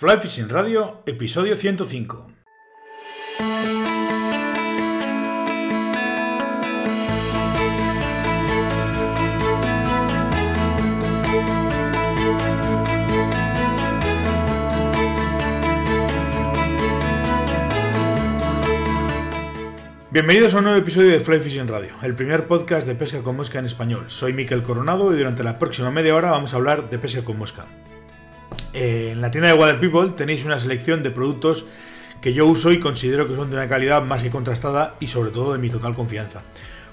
Fly Fishing Radio, episodio 105. Bienvenidos a un nuevo episodio de Fly Fishing Radio, el primer podcast de pesca con mosca en español. Soy Miquel Coronado y durante la próxima media hora vamos a hablar de pesca con mosca. Eh, en la tienda de Water People tenéis una selección de productos que yo uso y considero que son de una calidad más que contrastada y sobre todo de mi total confianza.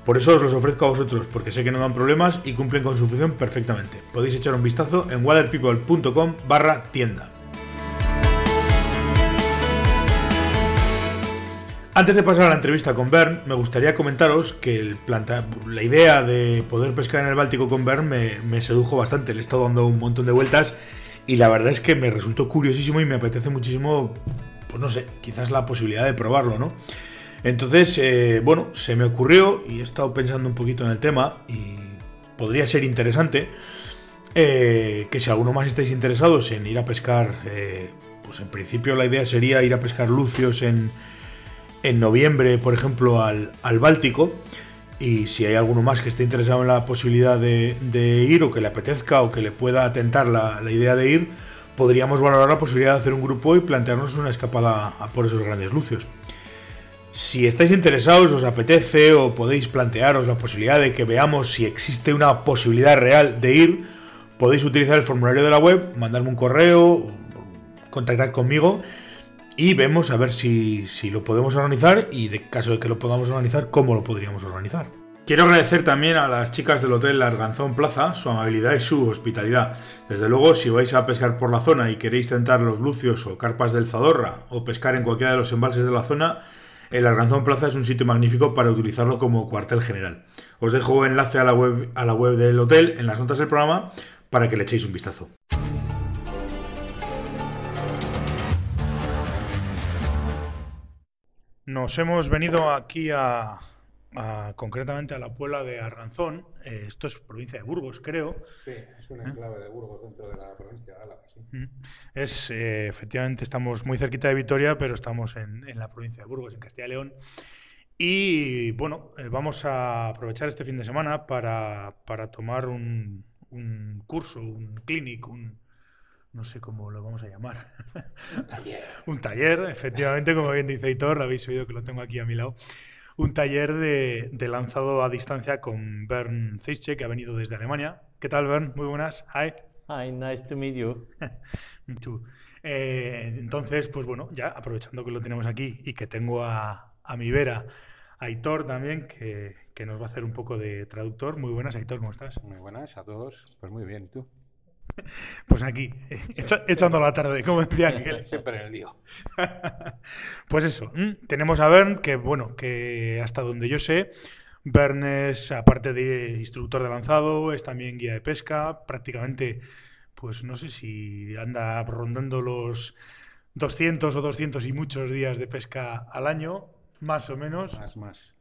Por eso os los ofrezco a vosotros, porque sé que no dan problemas y cumplen con su función perfectamente. Podéis echar un vistazo en waterpeople.com barra tienda. Antes de pasar a la entrevista con Bern, me gustaría comentaros que la idea de poder pescar en el Báltico con Bern me, me sedujo bastante. Le he estado dando un montón de vueltas y la verdad es que me resultó curiosísimo y me apetece muchísimo, pues no sé, quizás la posibilidad de probarlo, ¿no? Entonces, eh, bueno, se me ocurrió y he estado pensando un poquito en el tema y podría ser interesante eh, que si alguno más estáis interesados en ir a pescar, eh, pues en principio la idea sería ir a pescar lucios en, en noviembre, por ejemplo, al, al Báltico. Y si hay alguno más que esté interesado en la posibilidad de, ir o que le apetezca o que le pueda atentar la, idea de ir, podríamos valorar la posibilidad de hacer un grupo y plantearnos una escapada por esos grandes lucios. Si estáis interesados, os apetece o podéis plantearos la posibilidad de que veamos si existe una posibilidad real de ir, podéis utilizar el formulario de la web, mandarme un correo, contactar conmigo y vemos a ver si, lo podemos organizar y de caso de que lo podamos organizar, cómo lo podríamos organizar. Quiero agradecer también a las chicas del Hotel Arganzón Plaza su amabilidad y su hospitalidad. Desde luego, si vais a pescar por la zona y queréis tentar los lucios o carpas del Zadorra o pescar en cualquiera de los embalses de la zona, el Arganzón Plaza es un sitio magnífico para utilizarlo como cuartel general. Os dejo enlace a la web, a la web del hotel en las notas del programa para que le echéis un vistazo. Nos hemos venido aquí a, concretamente a la Puebla de Arganzón. Eh, esto es provincia de Burgos, creo. Sí, es una ¿Eh? enclave de Burgos dentro de la provincia de Álava. Mm. Es, eh, efectivamente, estamos muy cerquita de Vitoria, pero estamos en, la provincia de Burgos, en Castilla y León. Y bueno, vamos a aprovechar este fin de semana para, tomar un, un curso, un clinic, un, no sé cómo lo vamos a llamar. Un taller. un taller, efectivamente, como bien dice Hitor, habéis oído que lo tengo aquí a mi lado. Un taller de, lanzado a distancia con Bern Zeische, que ha venido desde Alemania. ¿Qué tal, Bern? Muy buenas. Hi. Hi, nice to meet you. Me too. Eh, entonces, pues bueno, ya aprovechando que lo tenemos aquí y que tengo a, a mi vera a Aitor también, que, que, nos va a hacer un poco de traductor. Muy buenas, Aitor, ¿cómo estás? Muy buenas a todos. Pues muy bien, ¿tú? Pues aquí, echando la tarde, como decía aquel. Siempre en el lío. Pues eso, tenemos a Bern, que bueno, que hasta donde yo sé, Bern es, aparte de instructor de lanzado, es también guía de pesca, prácticamente, pues no sé si anda rondando los 200 o 200 y muchos días de pesca al año, más o menos. Más, más.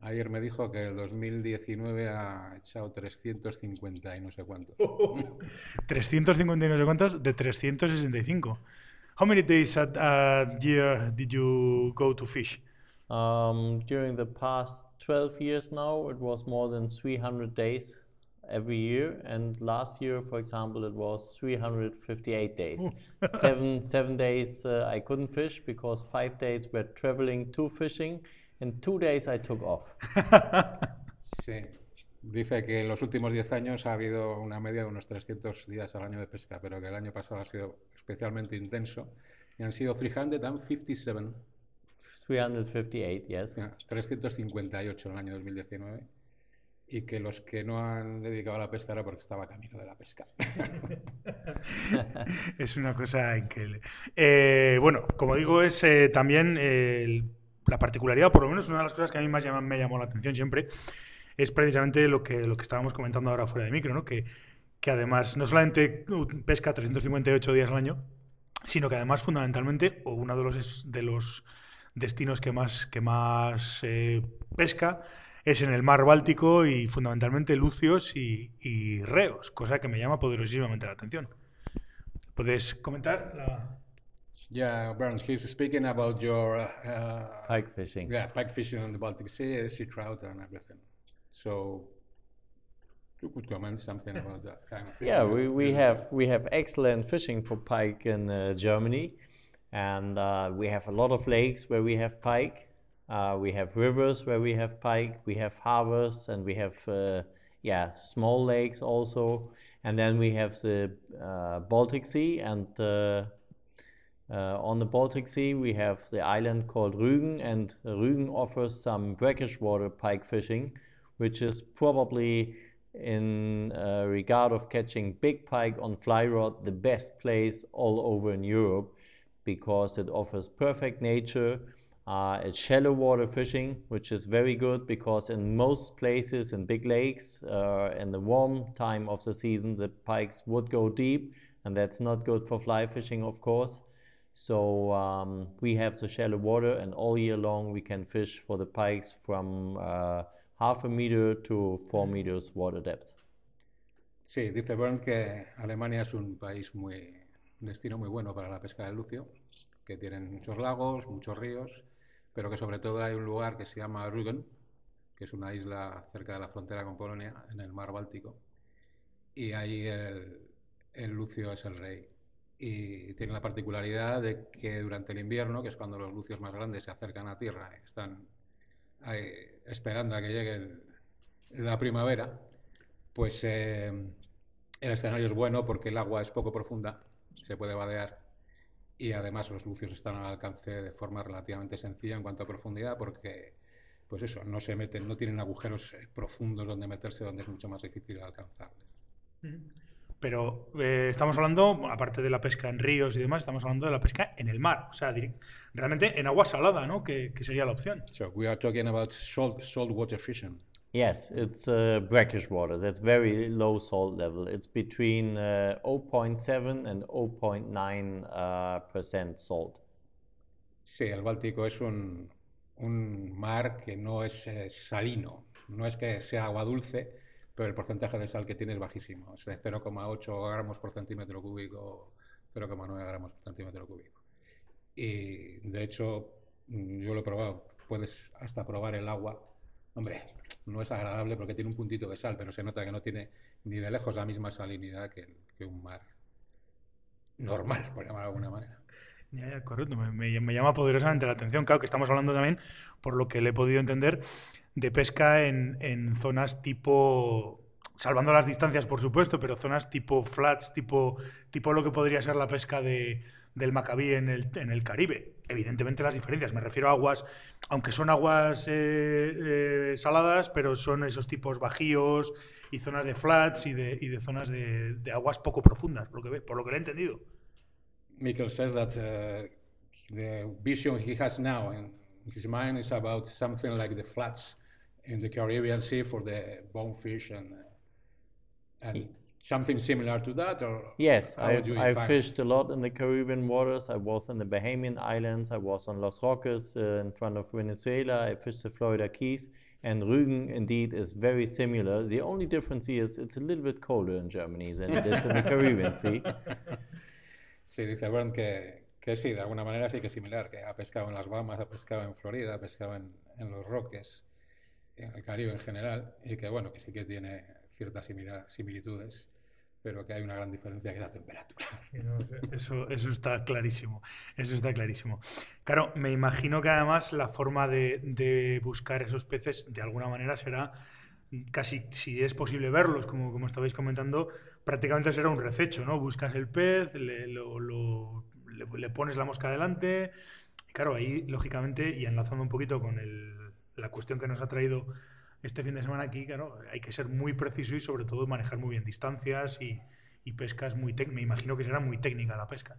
Ayer me dijo que el 2019 ha echado 350 y no sé cuántos. 350 y no sé cuántos de 365. How many days a, a year did you go to fish? Um, during the past 12 years now, it was more than 300 days every year. And last year, for example, it was 358 days. seven, seven days uh, I couldn't fish because five days were traveling to fishing In two days I took off. sí. Dice que en los últimos 10 años ha habido una media de unos 300 días al año de pesca, pero que el año pasado ha sido especialmente intenso y han sido 357. 358, yes. 358 en el año 2019 y que los que no han dedicado a la pesca era porque estaba camino de la pesca. es una cosa increíble. Eh, bueno, como digo, es eh, también el la particularidad, por lo menos una de las cosas que a mí más me llamó la atención siempre, es precisamente lo que, lo que estábamos comentando ahora fuera de micro, ¿no? que, que además no solamente pesca 358 días al año, sino que además fundamentalmente, o uno de los, de los destinos que más, que más eh, pesca, es en el mar Báltico y fundamentalmente lucios y, reos, cosa que me llama poderosísimamente la atención. ¿Puedes comentar? La... Yeah, Bernd, he's speaking about your uh, Pike fishing. yeah pike fishing on the Baltic Sea, sea trout, and everything. So you could comment something about that kind of fishing. Yeah, we, we have we have excellent fishing for pike in uh, Germany, and uh, we have a lot of lakes where we have pike. Uh, we have rivers where we have pike. We have harbors, and we have uh, yeah small lakes also. And then we have the uh, Baltic Sea, and uh, on the Baltic Sea we have the island called Rügen, and Rügen offers some brackish water pike fishing, which is probably in uh, regard of catching big pike on fly rod the best place all over in Europe because it offers perfect nature. Uh, it's shallow water fishing, which is very good because in most places in big lakes, uh, in the warm time of the season, the pikes would go deep, and that's not good for fly fishing, of course. So um, we have the shallow water, and all year long we can fish for the pikes from uh, half a meter to four meters water depth. Sí, dice Bernd que Alemania es un país muy, un destino muy bueno para la pesca del lucio, que tienen muchos lagos, muchos ríos, pero que sobre todo hay un lugar que se llama Rügen, que es una isla cerca de la frontera con Polonia, en el mar Báltico, y ahí el, el lucio es el rey. Y tiene la particularidad de que durante el invierno, que es cuando los lucios más grandes se acercan a tierra, están esperando a que llegue el- la primavera, pues eh, el escenario es bueno porque el agua es poco profunda, se puede vadear y además los lucios están al alcance de forma relativamente sencilla en cuanto a profundidad porque, pues eso, no se meten, no tienen agujeros eh, profundos donde meterse donde es mucho más difícil alcanzarles. Pero eh, estamos hablando, aparte de la pesca en ríos y demás, estamos hablando de la pesca en el mar. O sea, realmente en agua salada, ¿no? Que, que sería la opción. So we are talking about salt, saltwater fishing. Yes, it's uh, brackish water. That's very low salt level. It's between uh, 0.7 and 0.9 uh, percent salt. Sí, el Báltico es un, un mar que no es eh, salino, no es que sea agua dulce, pero el porcentaje de sal que tiene es bajísimo, es de 0,8 gramos por centímetro cúbico, 0,9 gramos por centímetro cúbico. Y de hecho, mm, yo lo he probado, puedes hasta probar el agua. Hombre, no es agradable porque tiene un puntito de sal, pero se nota que no tiene ni de lejos la misma salinidad que, un mar normal, por llamarlo de alguna manera. Correcto, me- me llama poderosamente la atención. Claro que estamos hablando también, por lo que le he podido entender, de pesca en, en zonas tipo, salvando las distancias, por supuesto, pero zonas tipo flats, tipo, tipo lo que podría ser la pesca de, del Macabí en el, en el Caribe. Evidentemente las diferencias, me refiero a aguas, aunque son aguas eh, eh, saladas, pero son esos tipos bajíos y zonas de flats y de, y de zonas de, de aguas poco profundas, por lo que, por lo que le he entendido. Mikkel says that uh, the vision he has now in his mind is about something like the flats in the Caribbean Sea for the bonefish and, and something similar to that, or Yes, how I, I fished a lot in the Caribbean waters. I was in the Bahamian Islands. I was on Los Roques uh, in front of Venezuela. I fished the Florida Keys. And Rügen indeed is very similar. The only difference is it's a little bit colder in Germany than it is in the Caribbean Sea. Sí, dice que, que sí, de alguna manera sí que es similar, que ha pescado en las Bahamas, ha pescado en Florida, ha pescado en, en los Roques, en el Caribe en general, y que bueno, que sí que tiene ciertas similitudes, pero que hay una gran diferencia que es la temperatura. Eso, eso está clarísimo. Eso está clarísimo. Claro, me imagino que además la forma de, de buscar esos peces de alguna manera será casi, si es posible verlos, como, como estabais comentando, prácticamente será un rececho, ¿no? Buscas el pez, le, le- pones la mosca delante. Claro, ahí, lógicamente, y enlazando un poquito con el- la cuestión que nos ha traído este fin de semana aquí, claro, hay que ser muy preciso y sobre todo manejar muy bien distancias y, y pescas muy técnicas. Me imagino que será muy técnica la pesca.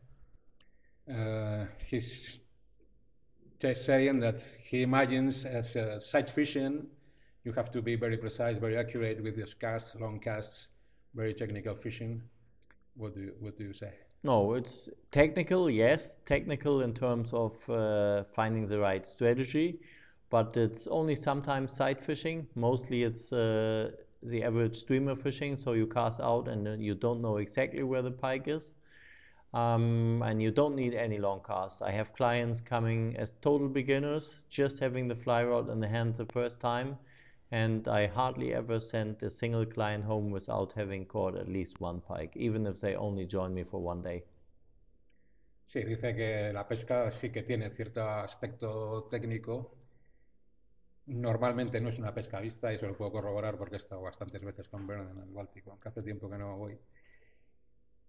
Uh, he's just saying that he imagines as uh, sight fishing, you have to be very precise, very accurate with your casts, long casts, very technical fishing. What do you, what do you say? No, it's technical, yes, technical in terms of uh, finding the right strategy, but it's only sometimes sight fishing. Mostly it's uh, the average streamer fishing, so you cast out and you don't know exactly where the pike is. Um, and you don't need any long casts. I have clients coming as total beginners, just having the fly rod in the hands the first time, and I hardly ever send a single client home without having caught at least one pike, even if they only join me for one day. Sí, dice que la pesca sí que tiene cierto aspecto técnico. Normalmente no es una pesca vista, y eso lo puedo corroborar porque he estado bastantes veces con Bern en el Báltico, aunque hace tiempo que no voy.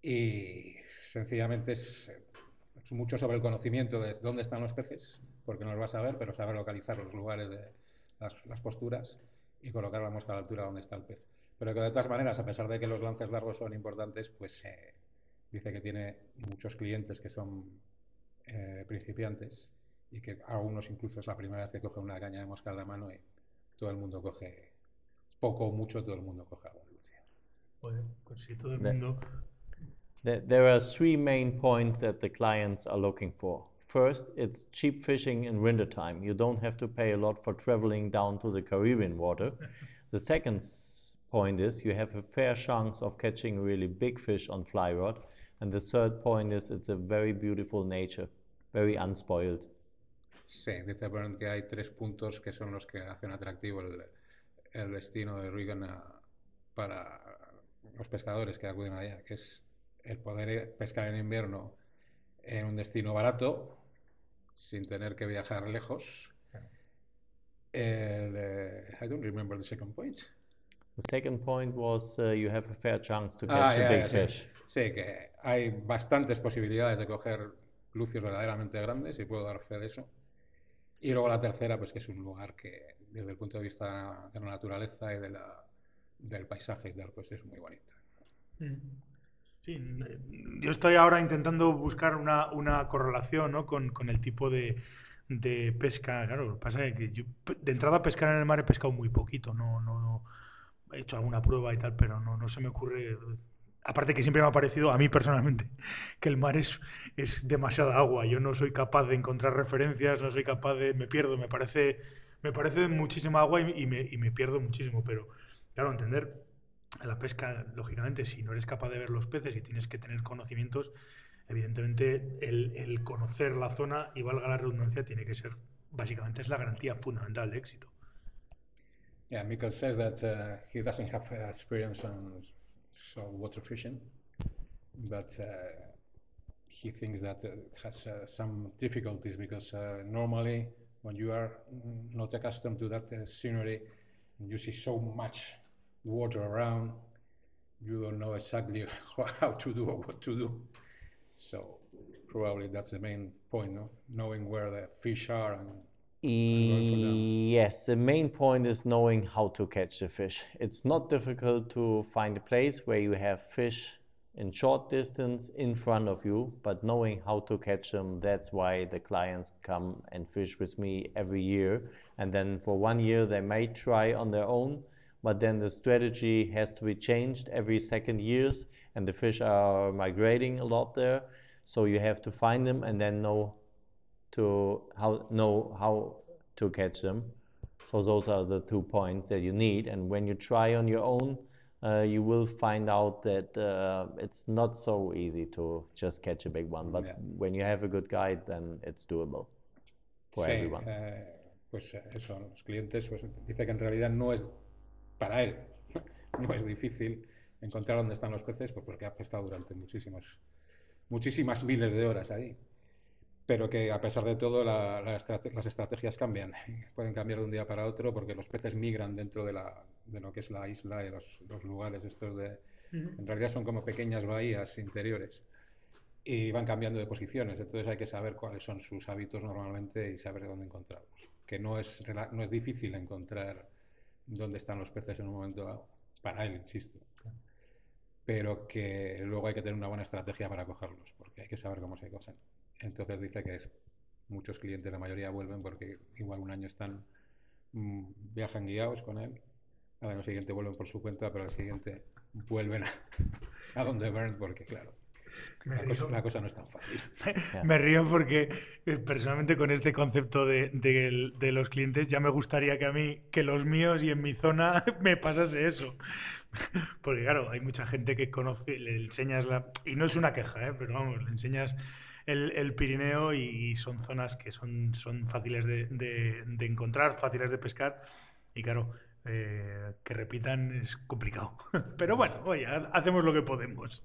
Y sencillamente es, mucho sobre el conocimiento de dónde están los peces, porque no los vas a ver, pero saber localizar los lugares de las, las posturas y colocar la mosca a la altura donde está el pez. Pero que de todas maneras, a pesar de que los lances largos son importantes, pues eh, dice que tiene muchos clientes que son eh, principiantes y que algunos incluso es la primera vez que coge una caña de mosca en la mano y todo el mundo coge, poco o mucho, todo el mundo coge agua Lucia. Bueno, pues si todo el mundo There are three main points that the clients are looking for. First, it's cheap fishing in wintertime. You don't have to pay a lot for traveling down to the Caribbean water. the second point is you have a fair chance of catching really big fish on fly rod. And the third point is it's a very beautiful nature, very unspoiled. Sí, dice que hay tres puntos que son los que hacen atractivo el, el destino de Regan para los pescadores que acuden allá, que es el poder pescar en invierno en un destino barato, sin tener que viajar lejos. El, uh, I don't remember the second point. The second point was uh, you have a fair chance to catch ah, yeah, a big yeah, fish. Sí. sí, que hay bastantes posibilidades de coger lucios verdaderamente grandes y puedo dar fe de eso. Y luego la tercera, pues que es un lugar que desde el punto de vista de la naturaleza y de la, del paisaje y tal, pues es muy bonito. Mm. Sí, yo estoy ahora intentando buscar una, una correlación ¿no? con, con, el tipo de, de, pesca. Claro, pasa que yo de entrada pescar en el mar he pescado muy poquito, no, no, no he hecho alguna prueba y tal, pero no, no se me ocurre. Aparte que siempre me ha parecido, a mí personalmente, que el mar es, es demasiada agua. Yo no soy capaz de encontrar referencias, no soy capaz de... Me pierdo, me parece, me parece muchísima agua y, me, y me pierdo muchísimo, pero claro, entender la pesca, lógicamente, si no eres capaz de ver los peces y tienes que tener conocimientos, evidentemente el, el, conocer la zona y valga la redundancia tiene que ser, básicamente es la garantía fundamental de éxito. Yeah, Mikkel says that uh, he doesn't have uh, experience on so water fishing, but uh, he thinks that it has uh, some difficulties because uh, normally when you are not accustomed to that uh, scenery, you see so much water around, you don't know exactly how to do or what to do. So probably that's the main point, no? knowing where the fish are and Yes, the main point is knowing how to catch the fish. It's not difficult to find a place where you have fish in short distance in front of you, but knowing how to catch them, that's why the clients come and fish with me every year. And then for one year, they may try on their own, but then the strategy has to be changed every second years and the fish are migrating a lot there so you have to find them and then know to how know how to catch them so those are the two points that you need and when you try on your own uh, you will find out that uh, it's not so easy to just catch a big one but yeah. when you have a good guide then it's doable for sí, everyone eh, pues eso los clientes pues dice que en realidad no es para él no es difícil encontrar dónde están los peces, pues porque ha pescado durante muchísimas, muchísimas miles de horas ahí. Pero que a pesar de todo la, la las estrategias cambian, pueden cambiar de un día para otro porque los peces migran dentro de, la, de lo que es la isla y los, los lugares estos de... En realidad son como pequeñas bahías interiores y van cambiando de posiciones, entonces hay que saber cuáles son sus hábitos normalmente y saber dónde encontrarlos. Que no es, no es difícil encontrar dónde están los peces en un momento dado, para él, insisto. Pero que luego hay que tener una buena estrategia para cogerlos, porque hay que saber cómo se cogen. Entonces dice que es, muchos clientes, la mayoría vuelven porque igual un año están, mm, viajan guiados con él, al año siguiente vuelven por su cuenta, pero al siguiente vuelven a, a donde Burn, porque claro, La cosa, la cosa no es tan fácil. Me río porque eh, personalmente con este concepto de, de- de los clientes ya me gustaría que a mí, que los míos y en mi zona me pasase eso. Porque claro, hay mucha gente que conoce, le enseñas la... Y no es una queja, ¿eh? pero vamos, le enseñas el, el Pirineo y son zonas que son, son fáciles de, de- de encontrar, fáciles de pescar. Y claro, eh, que repitan es complicado. Pero bueno, oye, ha- hacemos lo que podemos.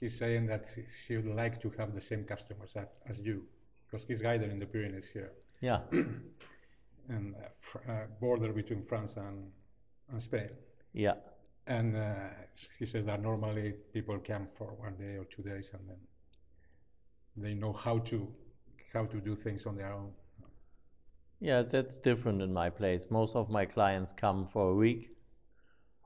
He's saying that he- would like to have the same customers as, as you, because he's guided in the Pyrenees here, Yeah. and uh, fr- uh, border between France and, and Spain. Yeah. And uh, he says that normally people come for one day or two days, and then they know how to how to do things on their own. Yeah, that's different in my place. Most of my clients come for a week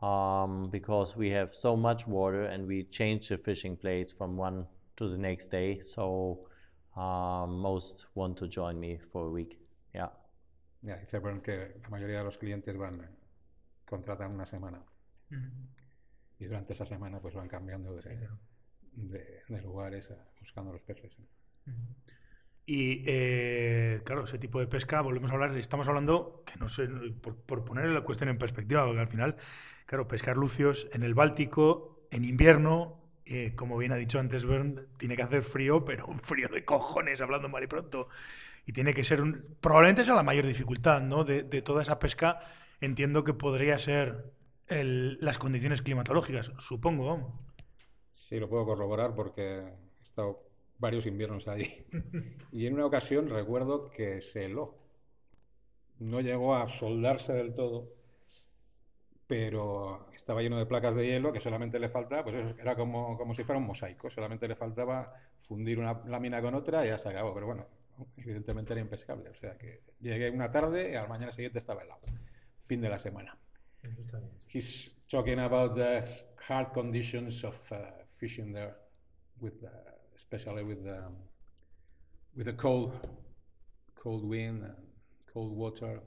um, because we have so much water and we change the fishing place from one to the next day. So um, most want to join me for a week. Yeah. Ya, dice bueno, que la mayoría de los clientes van contratan una semana y durante esa semana pues van cambiando de, de- de lugares buscando los peces. ¿eh? Y eh, claro, ese tipo de pesca, volvemos a hablar, estamos hablando, que no sé, por, por poner la cuestión en perspectiva, porque al final, claro, pescar lucios en el Báltico, en invierno, eh, como bien ha dicho antes Bern, tiene que hacer frío, pero un frío de cojones, hablando mal y pronto. Y tiene que ser, un, probablemente sea la mayor dificultad, ¿no? De, de toda esa pesca, entiendo que podría ser el- las condiciones climatológicas, supongo. Sí, lo puedo corroborar porque he estado varios inviernos allí. Y en una ocasión recuerdo que se heló. No llegó a soldarse del todo, pero estaba lleno de placas de hielo que solamente le faltaba, pues eso era como, como si fuera un mosaico, solamente le faltaba fundir una lámina con otra y ya se acabó. Pero bueno, evidentemente era impescable. O sea que llegué una tarde y al mañana siguiente estaba helado. Fin de la semana. He's talking about the hard conditions of uh, fishing there, with uh, especially with the with the cold, cold wind and cold water,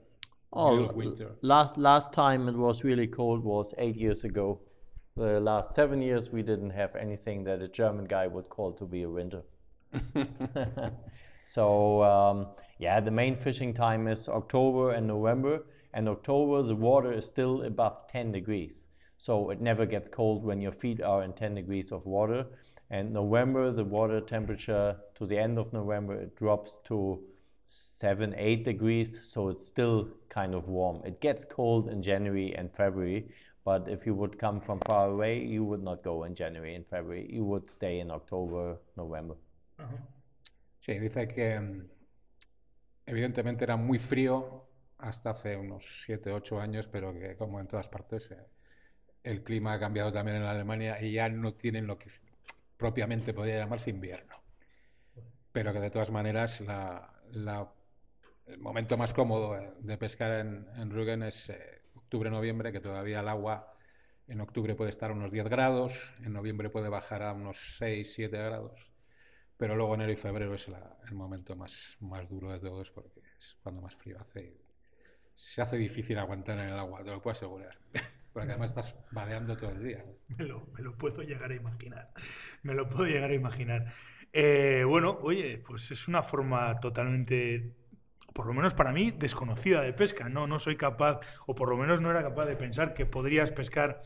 Oh, middle l- of winter. last last time it was really cold was eight years ago. The last seven years we didn't have anything that a German guy would call to be a winter. so um, yeah, the main fishing time is October and November. And October the water is still above 10 degrees, so it never gets cold when your feet are in 10 degrees of water. And November the water temperature to the end of November it drops to seven, eight degrees, so it's still kind of warm. It gets cold in January and February, but if you would come from far away, you would not go in January and February. You would stay in October, November. Sí, dice que evidentemente era muy frío hasta hace unos 7, 8 años, pero que como en todas partes eh, el clima ha cambiado también en Alemania y ya no tienen lo que propiamente podría llamarse invierno. Pero que de todas maneras el momento más cómodo eh, de pescar en, en Rügen es eh, octubre-noviembre, que todavía el agua en octubre puede estar a unos 10 grados, en noviembre puede bajar a unos 6, 7 grados. Pero luego enero y febrero es el momento más, más duro de todos porque es cuando más frío hace. y Se hace difícil aguantar en el agua, te lo puedo asegurar. Porque además estás vadeando todo el día. Me lo, puedo llegar a imaginar. Me lo puedo llegar a imaginar. Eh, bueno, oye, pues es una forma totalmente, por lo menos para mí, desconocida de pesca. No, no soy capaz, o por lo menos no era capaz de pensar que podrías pescar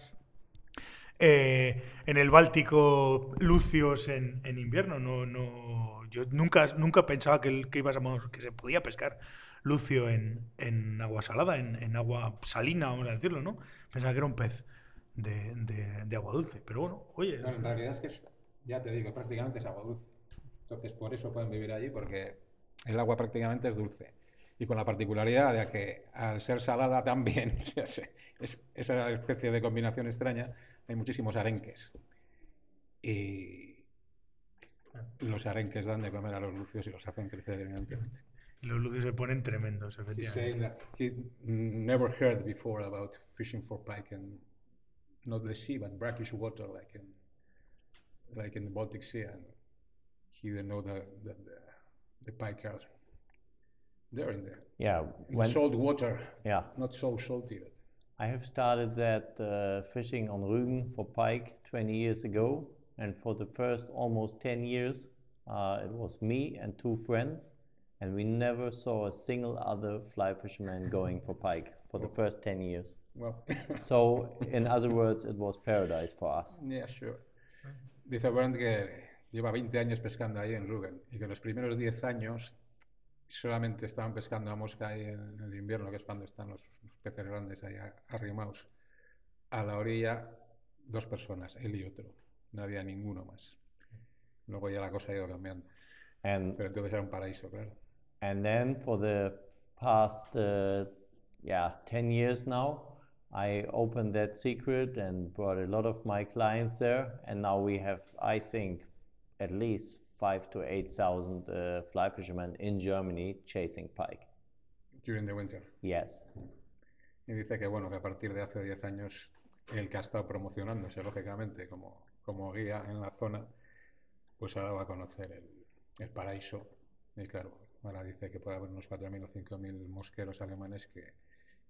eh, en el Báltico lucios en, invierno. No, no, yo nunca, nunca pensaba que, que, a- que se podía pescar lucio en, en agua salada, en, en agua salina, vamos a decirlo, ¿no? Pensaba que era un pez de, de- de agua dulce. Pero bueno, oye, No, en realidad es que, es- ya te digo, prácticamente es agua dulce. Entonces, por eso pueden vivir allí, porque el agua prácticamente es dulce. Y con la particularidad de que al ser salada también, es esa especie de combinación extraña, hay muchísimos arenques. Y los arenques dan de comer a los lucios y los hacen crecer, evidentemente. Los lucios se ponen tremendos, He's efectivamente. saying that he never heard before about fishing for pike in not the sea, but brackish water, like in like in the Baltic Sea, and he didn't know that the, the, the pike are there in the, Yeah, in when the salt water, yeah, not so salty. But I have started that uh, fishing on Rügen for pike 20 years ago, and for the first almost 10 years, uh, it was me and two friends, and we never saw a single other fly fisherman going for pike for the first 10 years. Well, So, in other words, it was paradise for us. yeah, sure. Dice Bernd que lleva 20 años pescando ahí en Rügen y que los primeros 10 años solamente estaban pescando a mosca ahí en el invierno, que es cuando están los, los peces grandes ahí arrimados a la orilla, dos personas, él y otro. No había ninguno más. Luego ya la cosa ha ido cambiando. And Pero entonces era un paraíso, claro. And then for the past, uh, yeah, 10 years now, I opened that secret and brought a lot of my clients there. And now we have, I think, at least five to 8,000 uh, fly fishermen in Germany chasing pike. During the winter. Yes. Y dice que bueno, que a partir de hace 10 años el que ha estado promocionándose, lógicamente, como, como guía en la zona, pues ha dado a conocer el, el paraíso. Y claro, ahora dice que puede haber unos 4.000 o 5.000 mosqueros alemanes que,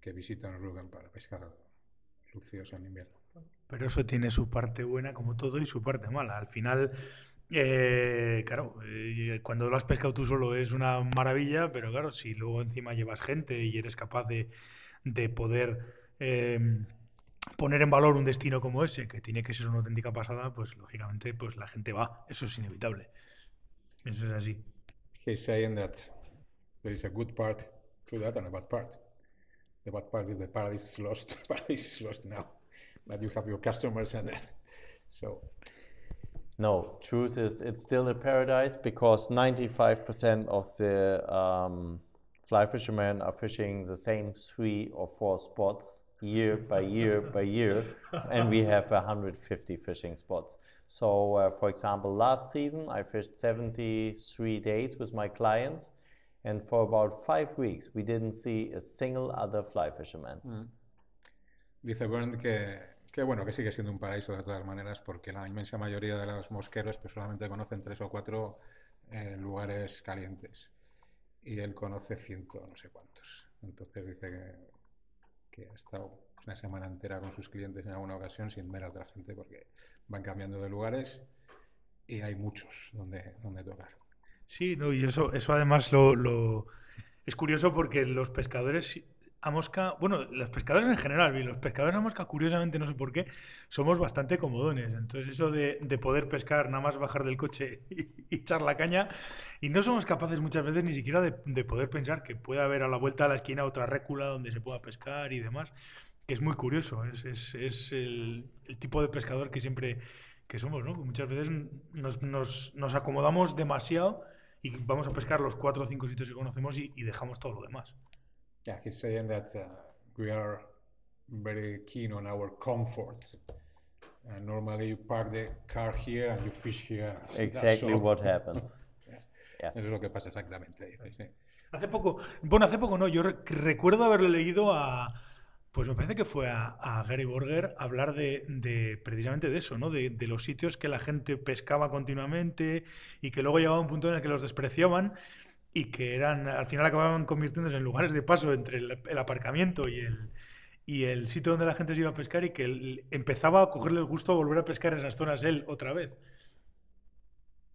que visitan Rügen para pescar lucios en invierno. Pero eso tiene su parte buena como todo y su parte mala. Al final, eh, claro, eh, cuando lo has pescado tú solo es una maravilla, pero claro, si luego encima llevas gente y eres capaz de, de poder eh, poner en valor un destino como ese, que tiene que ser una auténtica pasada, pues lógicamente pues la gente va. Eso es inevitable. Eso es así. He's saying that there is a good part to that and a bad part. The bad part is the paradise is lost. paradise is lost now. But you have your customers and that. So No, truth is it's still a paradise because 95% of the um, fly fishermen are fishing the same three or four spots year by year by year, and we have 150 fishing spots. So, uh, for example, last season I fished 73 days with my clients, and for about five weeks we didn't see a single other fly fisherman. Dice Bernd que, que bueno, que sigue siendo un paraíso de todas maneras, porque la inmensa mayoría de los mosqueros pues solamente conocen tres o cuatro eh, lugares calientes. Y él conoce ciento no sé cuántos. Entonces dice que, que ha estado una semana entera con sus clientes en alguna ocasión sin ver a otra gente porque van cambiando de lugares y hay muchos donde, donde tocar. Sí, no, y eso, eso además lo, lo- es curioso porque los pescadores a mosca, bueno, los pescadores en general, y los pescadores a mosca, curiosamente, no sé por qué, somos bastante comodones. Entonces, eso de, de poder pescar, nada más bajar del coche y, y echar la caña, y no somos capaces muchas veces ni siquiera de, de poder pensar que pueda haber a la vuelta de la esquina otra récula donde se pueda pescar y demás, que es muy curioso. Es, es- es el, el tipo de pescador que siempre que somos, ¿no? Muchas veces nos, nos- nos acomodamos demasiado y vamos a pescar los cuatro o cinco sitios que conocemos y, y dejamos todo lo demás. Yeah, he's saying that uh, we are very keen on our comfort. And normally you park the car here and you fish here. Exactly what happens. Yes. Yes. Eso es lo que pasa exactamente. Hace poco, bueno, hace poco no, yo re- recuerdo haberle leído a, pues me parece que fue a, Gary Borger hablar de, precisamente de eso, ¿no? De, los sitios que la gente pescaba continuamente y que luego llegaba un punto en el que los despreciaban y que eran, al final acababan convirtiéndose en lugares de paso entre el, aparcamiento y el, y el sitio donde la gente se iba a pescar y que empezaba a cogerle el gusto a volver a pescar en esas zonas él otra vez.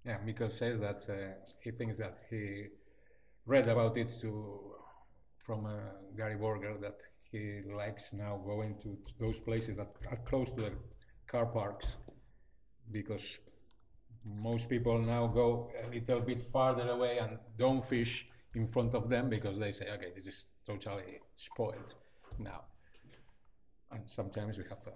Yeah, Mikkel says that uh, he thinks that he read about it from uh, Gary Borger that he likes now going to those places that are close to the car parks because most people now go a little bit farther away and don't fish in front of them because they say, okay, this is totally spoiled now. And sometimes we have uh,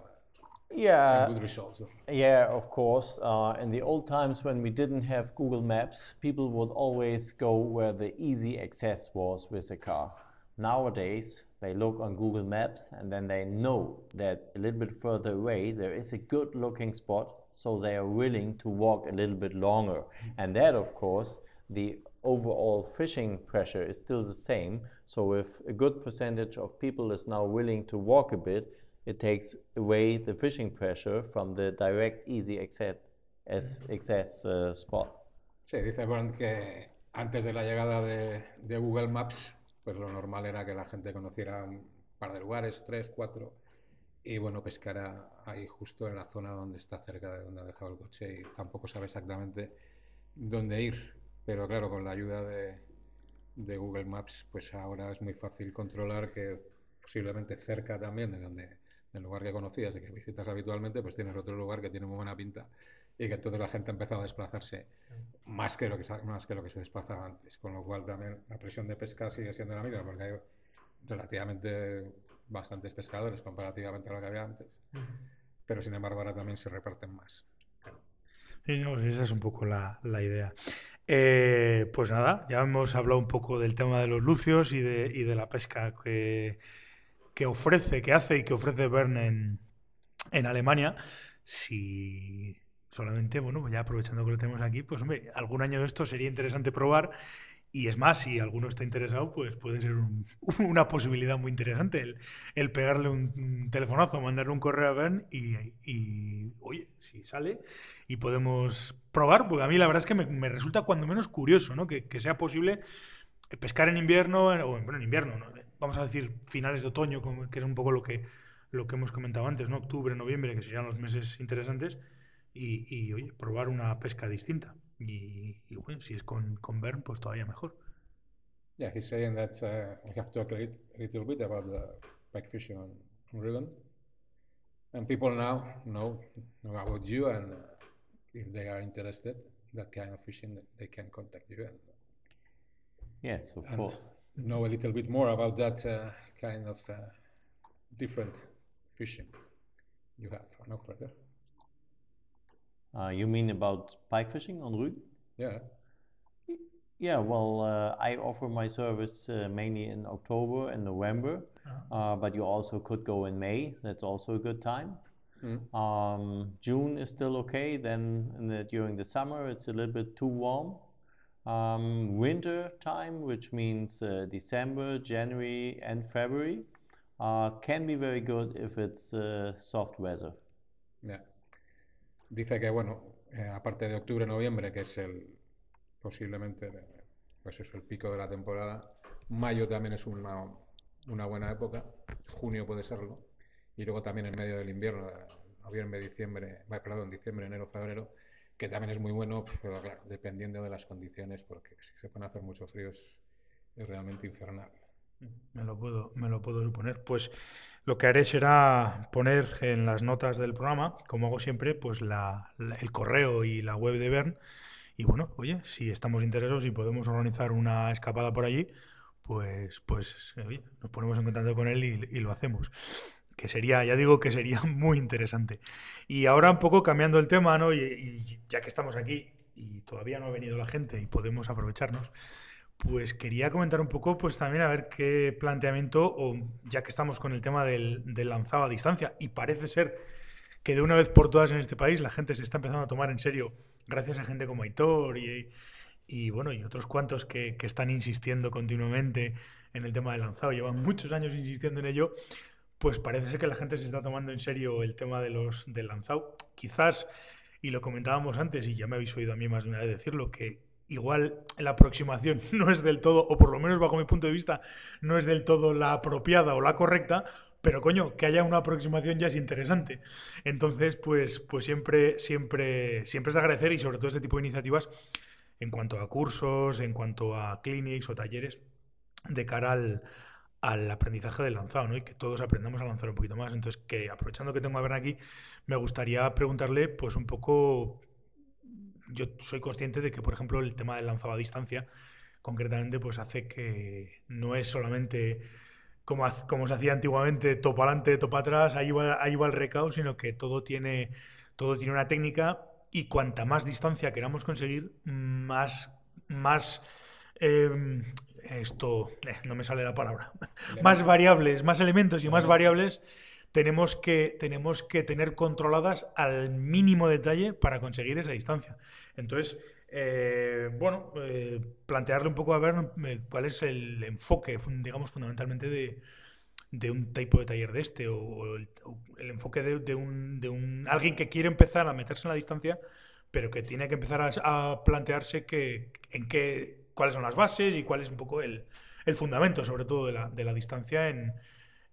Yeah. some good results. Yeah, of course. Uh, in the old times when we didn't have Google Maps, people would always go where the easy access was with a car. Nowadays, they look on Google Maps and then they know that a little bit further away there is a good looking spot, so they are willing to walk a little bit longer. And that, of course, the overall fishing pressure is still the same. So, if a good percentage of people is now willing to walk a bit, it takes away the fishing pressure from the direct easy access, access uh, spot. Sí, dice Bernd que antes de la llegada de, de Google Maps, pues lo normal era que la gente conociera un par de lugares, tres, cuatro, y bueno, pescará ahí justo en la zona donde está cerca de donde ha dejado el coche y tampoco sabe exactamente dónde ir. Pero claro, con la ayuda de, de Google Maps, pues ahora es muy fácil controlar que posiblemente cerca también de donde del lugar que conocías y que visitas habitualmente, pues tienes otro lugar que tiene muy buena pinta y que entonces la gente ha empezado a desplazarse más que lo que, más que, lo que se desplazaba antes, con lo cual también la presión de pesca sigue siendo la misma, porque hay relativamente bastantes pescadores comparativamente a lo que había antes, pero sin embargo ahora también se reparten más. Sí, esa es un poco la, la idea. Eh, pues nada, ya hemos hablado un poco del tema de los lucios y de, y de la pesca que, que, ofrece, que hace y que ofrece Bern en, en Alemania. Si solamente, bueno, pues ya aprovechando que lo tenemos aquí, pues hombre, algún año de esto sería interesante probar y es más, si alguno está interesado, pues puede ser una posibilidad muy interesante el, pegarle un, telefonazo, mandarle un correo a Bern y, oye, si sale y podemos probar, porque a mí la verdad es que me, resulta cuando menos curioso, ¿no? Que, sea posible pescar en invierno, o bueno, en invierno, vamos a decir finales de otoño, que es un poco lo que, lo que hemos comentado antes, ¿no? Octubre, noviembre, que serían los meses interesantes, y, y oye, probar una pesca distinta. Y, y bueno, si es con, con Bern, pues todavía mejor. Yeah, he's saying that uh, we have a, lit a little bit about the pike fishing on, on Rügen. And people now know, know about you, and uh, if they are interested that kind of fishing, they can contact you. And, yes, of and course. Know a little bit more about that uh, kind of uh, different fishing you have on offer there. Uh, you mean about pike fishing on Rügen? Yeah. Yeah, well, uh, I offer my service uh, mainly in October and November, uh-huh. but you also could go in May. That's also a good time. Mm. Um, June is still okay. Then the, during the summer, it's a little bit too warm. Um, winter time, which means uh, December, January, and February, uh, can be very good if it's uh, soft weather. Yeah. Dice que, bueno, eh, aparte de octubre, noviembre, que es el posiblemente, pues eso, el pico de la temporada, mayo también es una, una buena época, junio puede serlo, y luego también en medio del invierno, noviembre, diciembre, perdón, diciembre, enero, febrero, que también es muy bueno, pero claro, dependiendo de las condiciones, porque si se pone a hacer mucho frío es, es realmente infernal. Me lo puedo, me lo puedo suponer. Pues lo que haré será poner en las notas del programa, como hago siempre, pues la, el correo y la web de Bern. Y bueno, oye, si estamos interesados y podemos organizar una escapada por allí, pues, pues nos ponemos en contacto con él y, lo hacemos. Que sería, ya digo que sería muy interesante. Y ahora un poco cambiando el tema, ¿no? y ya que estamos aquí y todavía no ha venido la gente y podemos aprovecharnos, pues quería comentar un poco, pues también a ver qué planteamiento, o ya que estamos con el tema del, lanzado a distancia, y parece ser que de una vez por todas en este país la gente se está empezando a tomar en serio, gracias a gente como Aitor y, bueno, y otros cuantos que, están insistiendo continuamente en el tema del lanzado, llevan muchos años insistiendo en ello, pues parece ser que la gente se está tomando en serio el tema de los, del lanzado. Quizás, y lo comentábamos antes, y ya me habéis oído a mí más de una vez decirlo, que igual la aproximación no es del todo, o por lo menos bajo mi punto de vista, no es del todo la apropiada o la correcta, pero coño, que haya una aproximación ya es interesante. Entonces, pues, pues siempre, siempre, siempre es de agradecer y sobre todo este tipo de iniciativas en cuanto a cursos, en cuanto a clinics o talleres de cara al, aprendizaje del lanzado, ¿no? Y que todos aprendamos a lanzar un poquito más. Entonces, que aprovechando que tengo a ver aquí, me gustaría preguntarle, pues, un poco yo soy consciente de que, por ejemplo, el tema del lanzado a distancia, concretamente, pues hace que no es solamente como, como se hacía antiguamente, topa adelante, topa atrás, ahí va, ahí va el recao, sino que todo tiene, todo tiene una técnica y cuanta más distancia queramos conseguir, más, más em, esto, eh, no me sale la palabra, más variables, más elementos y más variables tenemos que, tenemos que tener controladas al mínimo detalle para conseguir esa distancia. Entonces, eh, bueno, eh, plantearle un poco a ver eh, cuál es el enfoque, digamos, fundamentalmente de, de un tipo de taller de este, o, el, enfoque de, un, de, un, alguien que quiere empezar a meterse en la distancia, pero que tiene que empezar a, plantearse que, en qué, cuáles son las bases y cuál es un poco el, el fundamento, sobre todo, de la, de la distancia en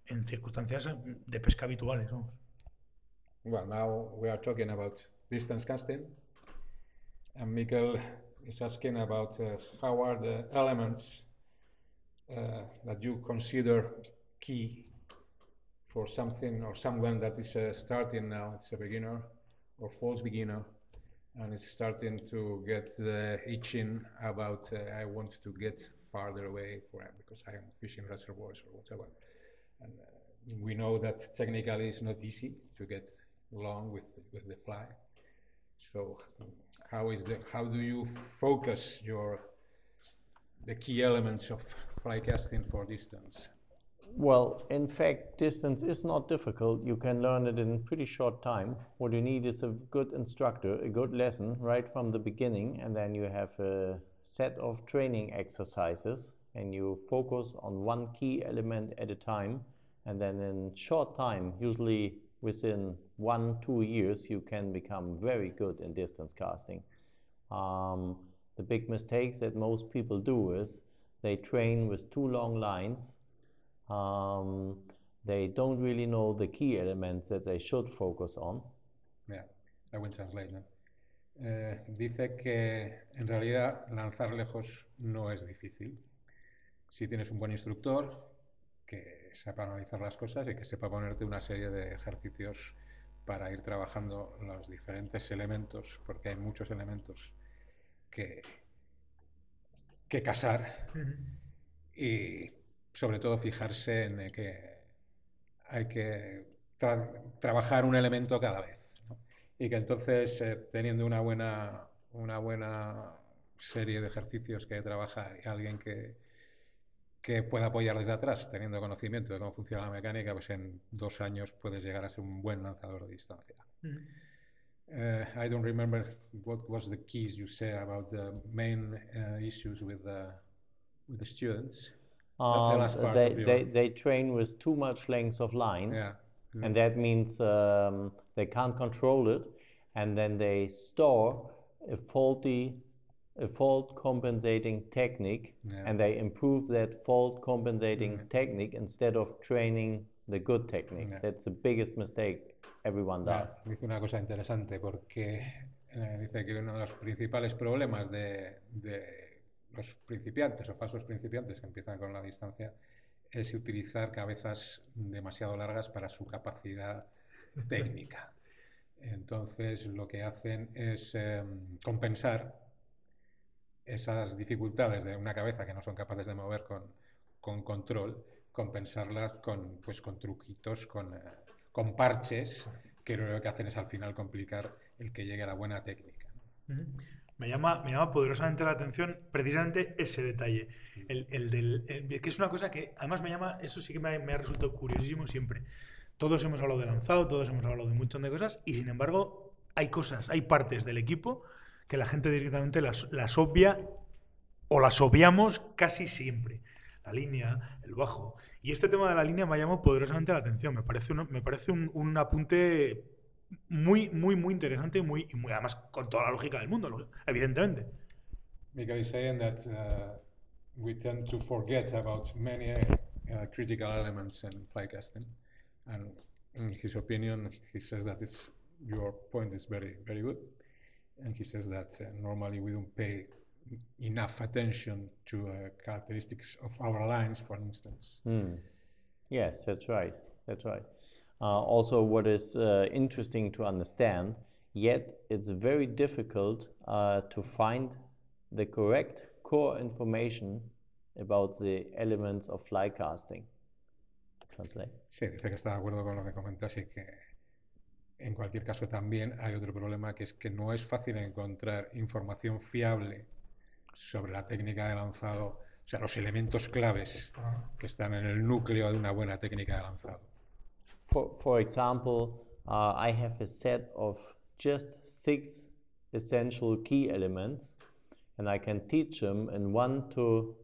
en circunstancias de pesca habituales. Well, now we are talking about distance casting, and Mikkel is asking about uh, how are the elements uh, that you consider key for something or someone that is uh, starting now, it's a beginner or false beginner, and is starting to get the itching about uh, I want to get farther away from because I am fishing reservoirs or whatever. We know that technically it's not easy to get along with with the fly. So how is the how do you focus your the key elements of fly casting for distance? Well, in fact, distance is not difficult. You can learn it in pretty short time. What you need is a good instructor, a good lesson right from the beginning, and then you have a set of training exercises and you focus on one key element at a time. And then in short time, usually within one, two years, you can become very good in distance casting. Um, the big mistakes that most people do is they train with too long lines um, they don't really know the key elements that they should focus on. Yeah, I will translate now. Eh, dice que en realidad lanzar lejos no es difícil. Si tienes un buen instructor que sepa analizar las cosas y que sepa ponerte una serie de ejercicios para ir trabajando los diferentes elementos, porque hay muchos elementos que, que casar. Uh -huh. Y sobre todo fijarse en que hay que tra trabajar un elemento cada vez. ¿no? Y que entonces, eh, teniendo una buena, una buena serie de ejercicios que trabajar y alguien que, que pueda apoyar desde atrás, teniendo conocimiento de cómo funciona la mecánica, pues en dos años puedes llegar a ser un buen lanzador de distancia. Mm uh, I don't remember what was the keys you say about the main uh, issues with the, with the students. Um, they, they, they train with too much length of line. Yeah. Mm. And that means um, they can't control it. And then they store a faulty, a fault compensating technique. Yeah. And they improve that fault compensating Mm. technique instead of training the good technique. Yeah. That's the biggest mistake everyone does. Ya, dice una cosa interesante porque eh, dice que uno de los principales problemas de, de los principiantes o falsos principiantes que empiezan con la distancia es utilizar cabezas demasiado largas para su capacidad técnica. Entonces lo que hacen es eh, compensar esas dificultades de una cabeza que no son capaces de mover con, con control, compensarlas con, pues, con truquitos, con, eh, con parches, que lo que hacen es al final complicar el que llegue a la buena técnica. Me llama, me llama poderosamente la atención precisamente ese detalle, el, el del, el, que es una cosa que además me llama, eso sí que me, me, ha resultado curiosísimo siempre. Todos hemos hablado de lanzado, todos hemos hablado de un montón de cosas y sin embargo hay cosas, hay partes del equipo que la gente directamente las, las obvia o las obviamos casi siempre. La línea, el bajo. Y este tema de la línea me ha llamado poderosamente la atención. Me parece, un, me parece un, un apunte muy, muy, muy interesante y muy, muy, además con toda la lógica del mundo, evidentemente. Because he's saying that uh, we tend to forget about many uh, critical elements in fly casting, and in his opinion, he says that your point is very, very good, and he says that uh, normally we don't pay enough attention to uh, characteristics of our lines, for instance. Mm. Yes, that's right. That's right. Uh, also, what is uh, interesting to understand, yet it's very difficult uh, to find the correct core information about the elements of fly casting. Translate. Sí, dice que está de acuerdo con lo que que en cualquier caso también hay otro problema que es que no es fácil encontrar información fiable sobre la técnica de lanzado, o sea, los elementos claves que están en el núcleo de una buena técnica de lanzado. For, for example, uh, I have a set of just six essential key elements, and I can teach them in one to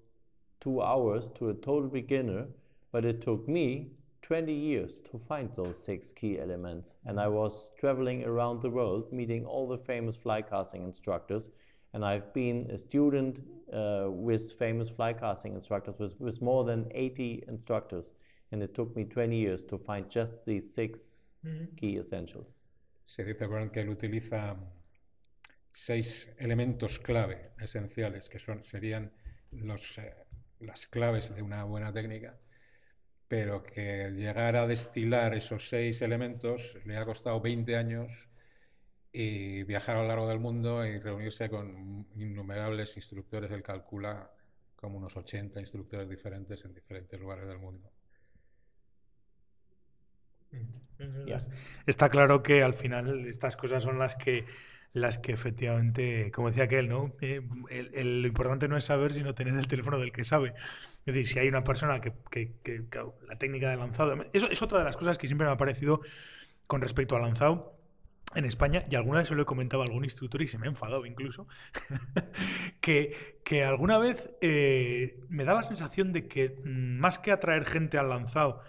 two hours to a total beginner, but it took me 20 years to find those six key elements. And I was traveling around the world, meeting all the famous fly casting instructors, and I've been a student uh, with famous fly casting instructors, with, with more than 80 instructors. and it took me 20 years to find just these six key essentials. Se dice Bernd que él utiliza seis elementos clave esenciales, que son, serían los, eh, las claves de una buena técnica, pero que llegar a destilar esos seis elementos le ha costado 20 años y viajar a lo largo del mundo y reunirse con innumerables instructores. Él calcula como unos 80 instructores diferentes en diferentes lugares del mundo. Está claro que al final estas cosas son las que las que efectivamente, como decía aquel, ¿no? Eh, lo importante no es saber, sino tener el teléfono del que sabe. Es decir, si hay una persona que, que, la técnica de lanzado, eso es otra de las cosas que siempre me ha parecido con respecto al lanzado en España, y alguna vez se lo he comentado a algún instructor y se me ha enfadado incluso, que, que, alguna vez eh, me da la sensación de que mm, más que atraer gente al lanzado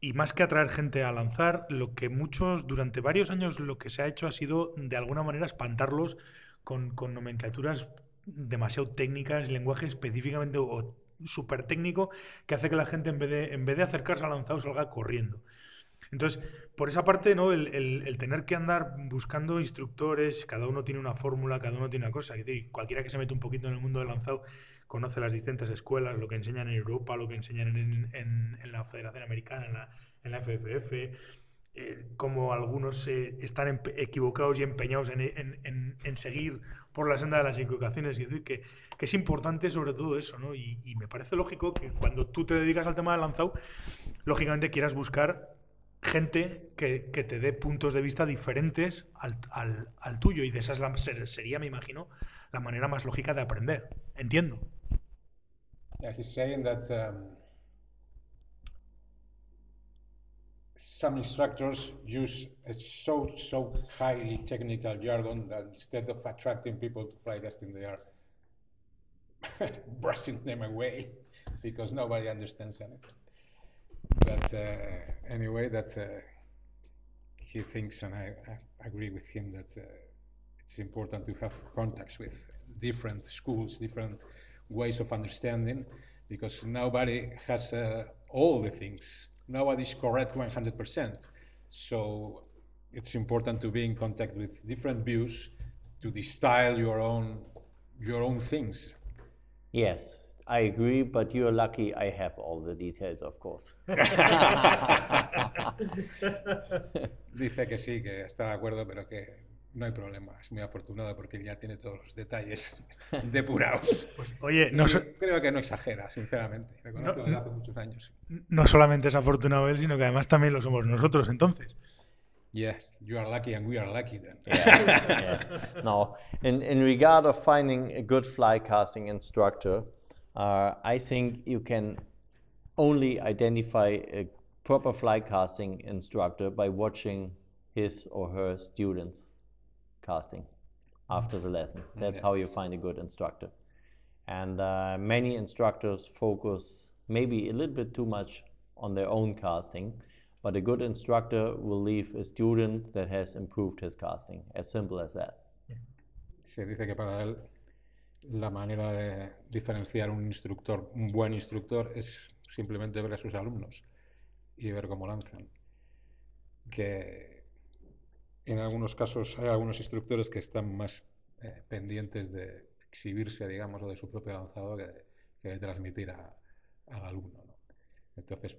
y más que atraer gente a lanzar, lo que muchos, durante varios años, lo que se ha hecho ha sido de alguna manera espantarlos con, con nomenclaturas demasiado técnicas, lenguaje específicamente o súper técnico, que hace que la gente en vez de, en vez de acercarse al lanzado salga corriendo. Entonces, por esa parte, ¿no? El, tener que andar buscando instructores, cada uno tiene una fórmula, cada uno tiene una cosa. Es decir, cualquiera que se mete un poquito en el mundo del lanzado conoce las distintas escuelas, lo que enseñan en Europa, lo que enseñan en, la Federación Americana, en la, en la FFF, eh, como algunos eh, están equivocados y empeñados en, seguir por la senda de las equivocaciones. Y decir que, que es importante sobre todo eso, ¿no? Y, me parece lógico que cuando tú te dedicas al tema del lanzado, lógicamente quieras buscar gente que, que, te dé puntos de vista diferentes al, al, al tuyo y de esa sería, me imagino, la manera más lógica de aprender. Entiendo. Yeah, he's saying that um, some instructors use a so so highly technical jargon that instead of attracting people to fly testing, they are brushing them away because nobody understands anything. But uh, anyway, that uh, he thinks, and I, I, agree with him, that uh, it's important to have contacts with different schools, different ways of understanding, because nobody has uh, all the things. Nobody is correct 100%. So it's important to be in contact with different views to distill your own your own things. Yes, I agree, but you're lucky I have all the details, of course. Dice que sí, que está de acuerdo, pero que no hay problema. Es muy afortunado porque ya tiene todos los detalles depurados. Pues, oye, no creo que no exagera, sinceramente. Me conozco desde hace muchos años. No solamente es afortunado él, sino que además también lo somos nosotros, entonces. Yes, you are lucky and we are lucky then. yes, No, in, in regard of finding a good fly casting instructor, Uh, I think you can only identify a proper fly casting instructor by watching his or her students casting after the lesson. That's yes. how you find a good instructor. And uh, many instructors focus maybe a little bit too much on their own casting, but a good instructor will leave a student that has improved his casting. As simple as that. Se dice que para él la manera de diferenciar un instructor, un buen instructor, es simplemente ver a sus alumnos y ver cómo lanzan. Que en algunos casos hay algunos instructores que están más eh, pendientes de exhibirse, digamos, o de su propio lanzado que de, transmitir al alumno. Entonces,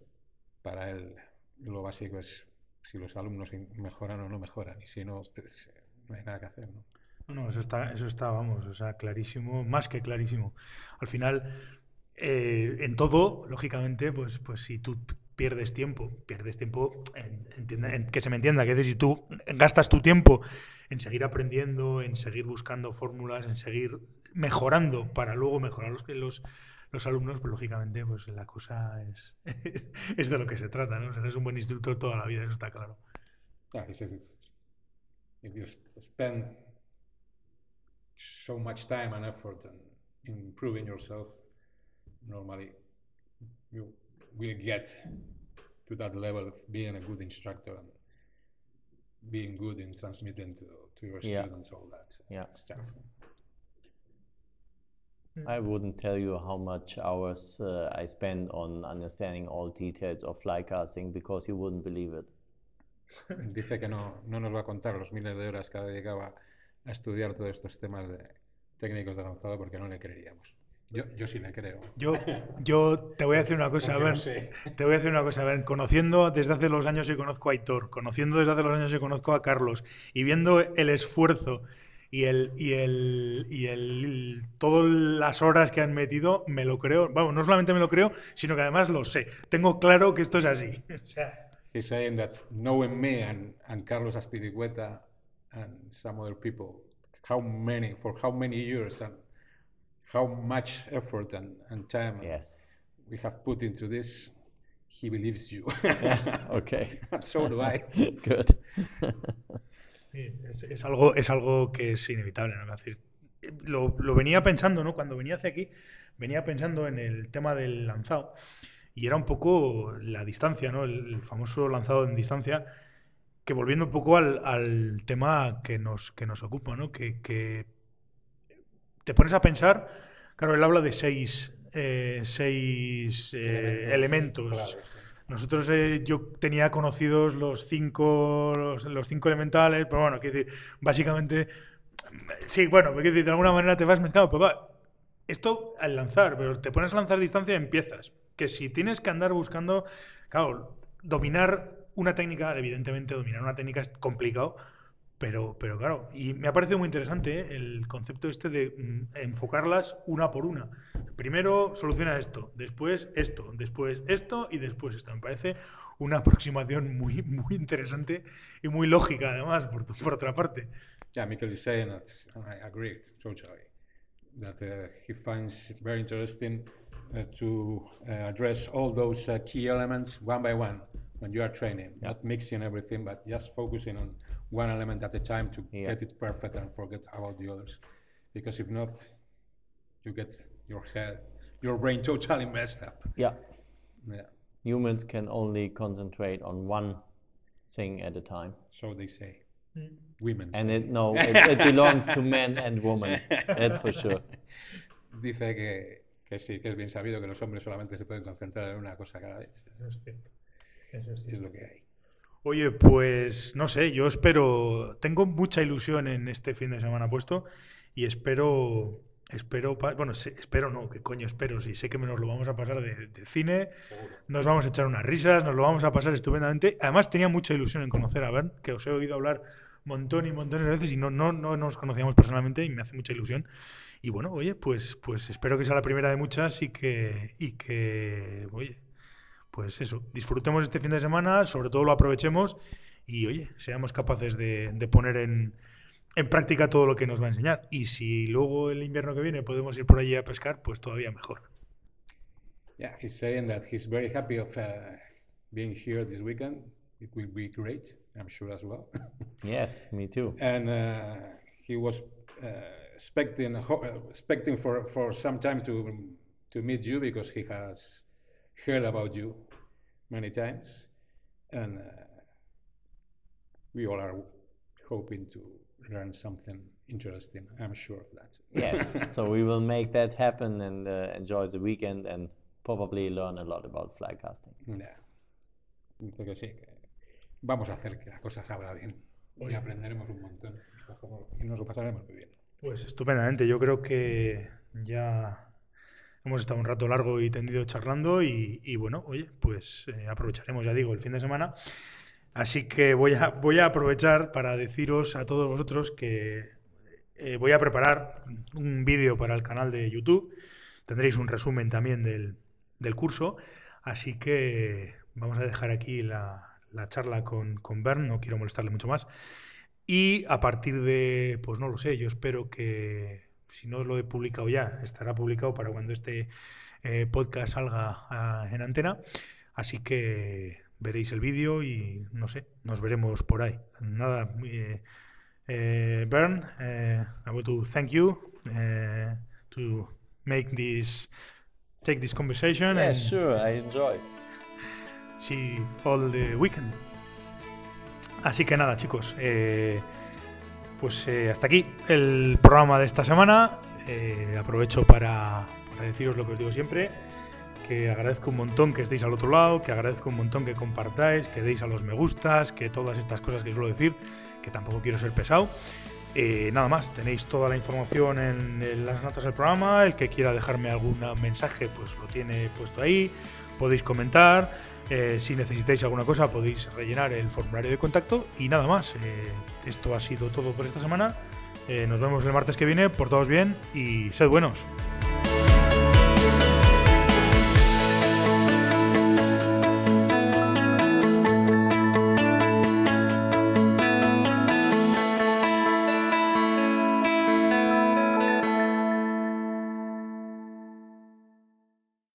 para él lo básico es si los alumnos mejoran o no mejoran, y si no, pues, no hay nada que hacer. ¿no? No, eso está, eso está, vamos, o sea, clarísimo, más que clarísimo. Al final, eh, en todo, lógicamente, pues, pues si tú pierdes tiempo, pierdes tiempo, en, que se me entienda, que si tú gastas tu tiempo en seguir aprendiendo, en seguir buscando fórmulas, en seguir mejorando para luego mejorar los, los, los alumnos, pues lógicamente, pues la cosa es, es de lo que se trata, ¿no? O eres un buen instructor toda la vida, eso está claro. Says if you spend so much time and effort in improving yourself, normally you will get to that level of being a good instructor and being good in transmitting to, to your yeah. students all that yeah. stuff. I wouldn't tell you how much hours uh, I spend on understanding all details of fly casting because you wouldn't believe it. Dice que no, no nos va a contar los miles de horas que dedicaba a estudiar todos estos temas de técnicos de lanzado porque no le creeríamos. Yo, yo sí le creo. Yo, yo te voy a decir una cosa, a ver, te voy a decir una cosa, a ver, conociendo desde hace los años que conozco a Aitor, conociendo desde hace los años que conozco a Carlos y viendo el esfuerzo y el y el y el todas las horas que han metido, me lo creo, vamos, no solamente me lo creo, sino que además lo sé. Tengo claro que esto es así. O sea, He's saying that knowing me and, and Carlos Aspiricueta and some other people, how many, for how many years and how much effort and, and time Yes. we have put into this, he believes you. Okay. so do I. Good. Es, es algo, es algo que es inevitable, ¿no? Es decir, lo, lo venía pensando, ¿no? Cuando venía hacia aquí, venía pensando en el tema del lanzado. Y era un poco la distancia, ¿no? El, el famoso lanzado en distancia. Que volviendo un poco al, al tema que nos, que nos ocupa, ¿no? Que, que te pones a pensar, claro, él habla de seis, eh, seis eh, elementos. Claro, sí. Nosotros, eh, yo tenía conocidos los cinco, los, los cinco elementales, pero bueno, quiero decir, básicamente, sí, bueno, decir, de alguna manera te vas mezclando, pero va, esto al lanzar, pero te pones a lanzar distancia y empiezas. Que si tienes que andar buscando, claro, dominar una técnica, evidentemente dominar una técnica es complicado, pero, pero claro, y me ha parecido muy interesante ¿eh? el concepto este de mm, enfocarlas una por una. Primero soluciona esto, después esto, después esto y después esto. Me parece una aproximación muy, muy interesante y muy lógica, además, por, tu- por otra parte. Yeah, Mikel is saying that, and I agree totally, that uh, he finds it very interesting uh, to uh, address all those uh, key elements one by one when you are training, not mixing everything, but just focusing on one element at a time to Yeah. get it perfect and forget about the others. Because if not, you get your head, your brain totally messed up. Yeah. Yeah, Humans can only concentrate on one thing at a time. so they say. Hmm. Women. And say. it no, it, it belongs to men and women. That's for sure. Dice que, que sí, que es bien sabido que los hombres solamente se pueden concentrar en una cosa cada vez. Eso es cierto. Eso es, cierto. Es lo que hay. Oye, pues no sé, yo espero, tengo mucha ilusión en este fin de semana puesto y espero, espero, bueno, espero no, que coño espero, si sé que nos lo vamos a pasar de, de cine, nos vamos a echar unas risas, nos lo vamos a pasar estupendamente. Además tenía mucha ilusión en conocer a Bern, que os he oído hablar montón y montones de veces y no, no, no nos conocíamos personalmente y me hace mucha ilusión. Y bueno, oye, pues, pues espero que sea la primera de muchas y que, y que, oye, pues eso, disfrutemos este fin de semana, sobre todo lo aprovechemos y oye, seamos capaces de, de poner en, en práctica todo lo que nos va a enseñar. Y si luego el invierno que viene podemos ir por allí a pescar, pues todavía mejor. Yeah, he's saying that he's very happy of uh, being here this weekend. It will be great, I'm sure as well. Yes, me too. and uh, he was uh, expecting ho- uh, expecting for, for some time to to meet you because he has heard about you many times, and uh, we all are hoping to learn something interesting. I'm sure of that. Yes. so we will make that happen and uh, enjoy the weekend and probably learn a lot about fly casting. Yeah. Sí, vamos a hacer que la cosa salga bien y aprenderemos un montón y nos lo pasaremos muy bien. Pues estupendamente, yo creo que ya hemos estado un rato largo y tendido charlando y, y bueno, oye, pues eh, aprovecharemos, ya digo, el fin de semana. Así que voy a, voy a aprovechar para deciros a todos vosotros que eh, voy a preparar un vídeo para el canal de YouTube. Tendréis un resumen también del, del curso. Así que vamos a dejar aquí la, la charla con, con Bern, no quiero molestarle mucho más. Y a partir de, pues no lo sé, yo espero que, si no lo he publicado ya, estará publicado para cuando este eh, podcast salga ah, en antena. Así que veréis el vídeo y no sé, nos veremos por ahí. Nada, eh, eh, Bern, eh, I want to thank you to make this, take this conversation Yeah, and sure. I enjoyed. see all the weekend. Así que nada, chicos, eh, pues eh, hasta aquí el programa de esta semana. eh, aprovecho para, deciros lo que os digo siempre, que agradezco un montón que estéis al otro lado, que agradezco un montón que compartáis, que deis a los me gustas, que todas estas cosas que suelo decir, que tampoco quiero ser pesado. Eh, nada más, tenéis toda la información en, en las notas del programa. El que quiera dejarme algún mensaje, pues lo tiene puesto ahí. Podéis comentar. Eh, si necesitáis alguna cosa, podéis rellenar el formulario de contacto. Y nada más, eh, esto ha sido todo por esta semana. Eh, nos vemos el martes que viene. Por todos bien y sed buenos.